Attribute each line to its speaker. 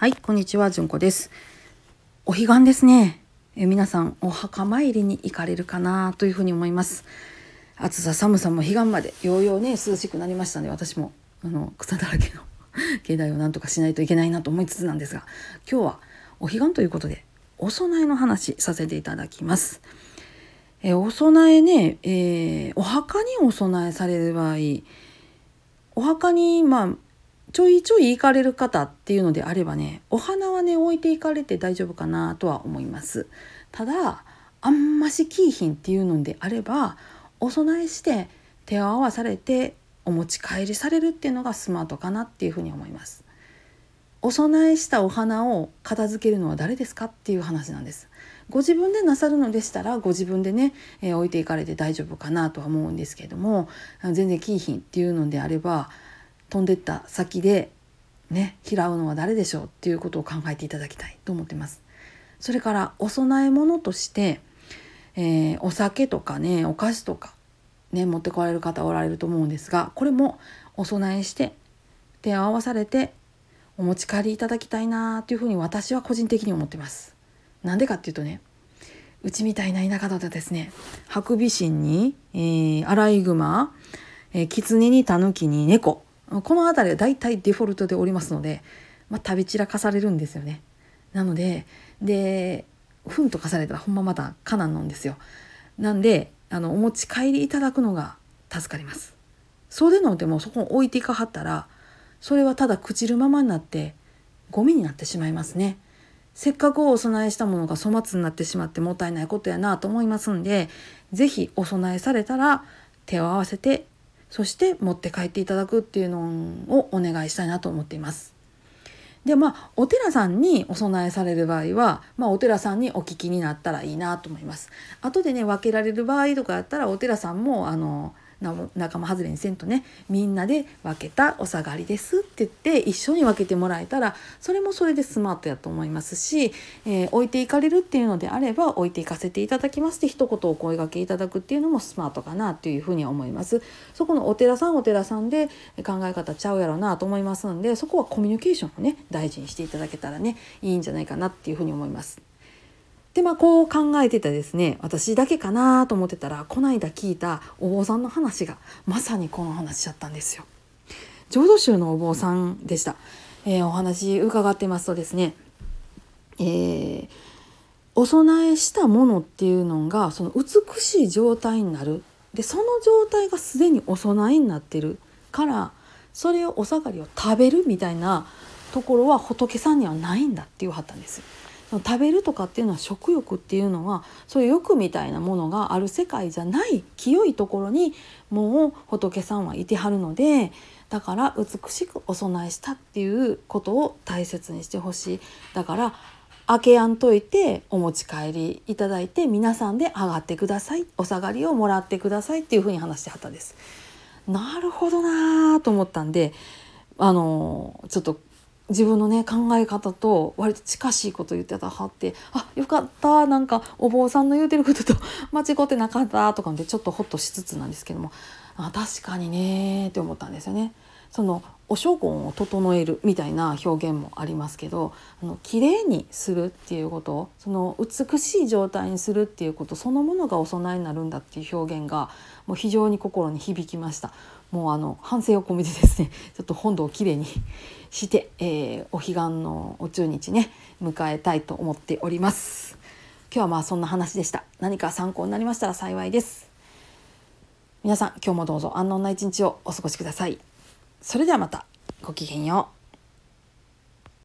Speaker 1: はい、こんにちは、じゅんこです。お彼岸ですね。え皆さん、お墓参りに行かれるかなというふうに思います。暑さ寒さも彼岸まで、ようようね、涼しくなりましたので、私も、あの、草だらけの 境内をなんとかしないといけないなと思いつつなんですが、今日はお彼岸ということで、お供えの話させていただきます。えお供えね、えーお墓にお供えされる場合、お墓にまあちょいちょい行かれる方っていうのであればねお花はね置いていかれて大丈夫かなとは思います。ただあんましキーヒンっていうのであればお供えして手を合わされてお持ち帰りされるっていうのがスマートかなっていうふうに思います。お供えしたお花を片付けるのは誰ですかっていう話なんです。ご自分でなさるのでしたらご自分でね、えー置いていかれて大丈夫かなとは思うんですけれども全然キーヒンっていうのであれば飛んでった先でね拾うのは誰でしょうっていうことを考えていただきたいと思ってます。それからお供え物として、えーお酒とかねお菓子とかね持ってこられる方おられると思うんですがこれもお供えして手を合わされてお持ち帰りいただきたいなというふうに私は個人的に思ってます。なんでかっていうとねうちみたいな田舎だとですねハクビシンに、えーアライグマ、えーキツネにタヌキに猫この辺りは大体デフォルトでおりますので、まあ、食べ散らかされるんですよね。なのでで糞とかされたらほんままたカナンなんですよ。なんであのお持ち帰りいただくのが助かります。そうでのでもそこを置いていかはったらそれはただ朽ちるままになってゴミになってしまいますね。せっかくお供えしたものが粗末になってしまってもったいないことやなと思いますんで是非お供えされたら手を合わせてそして持って帰っていただくっていうのをお願いしたいなと思っています。でまあお寺さんにお供えされる場合は、まあ、お寺さんにお聞きになったらいいなと思います。後でね分けられる場合とかやったらお寺さんもあの仲間外れにせんとねみんなで分けたお下がりですって言って一緒に分けてもらえたらそれもそれでスマートやと思いますし、えー置いていかれるっていうのであれば置いていかせていただきますって一言お声掛けいただくっていうのもスマートかなというふうに思います。そこのお寺さんお寺さんで考え方ちゃうやろなと思いますんでそこはコミュニケーションをね大事にしていただけたらねいいんじゃないかなっていうふうに思います。でまあこう考えてたですね私だけかなと思ってたらこの間聞いたお坊さんの話がまさにこの話だったんですよ。浄土宗のお坊さんでした。えーお話伺ってますとですね、えーお供えしたものっていうのがその美しい状態になるでその状態がすでにお供えになってるからそれをお下がりを食べるみたいなところは仏さんにはないんだって言わはったんですよ。食べるとかっていうのは食欲っていうのはそういう欲みたいなものがある世界じゃない清いところにもう仏さんはいてはるのでだから美しくお供えしたっていうことを大切にしてほしいだから開けやんといてお持ち帰りいただいて皆さんで上がってくださいお下がりをもらってくださいっていうふうに話してはったです。なるほどなーと思ったんであのちょっと自分のね考え方と割と近しいこと言ってたはってあよかったなんかお坊さんの言うてることと 間違ってなかったとかでちょっとホッとしつつなんですけどもあ確かにねって思ったんですよね。そのお証言を整えるみたいな表現もありますけどあの綺麗にするっていうことその美しい状態にするっていうことそのものがお供えになるんだっていう表現がもう非常に心に響きました。もうあの反省を込めてですね ちょっと本堂をきれいにして、えーお彼岸のお中日ね迎えたいと思っております。今日はまあそんな話でした。何か参考になりましたら幸いです。皆さん今日もどうぞ安穏な一日をお過ごしください。それではまた。ごきげんよう。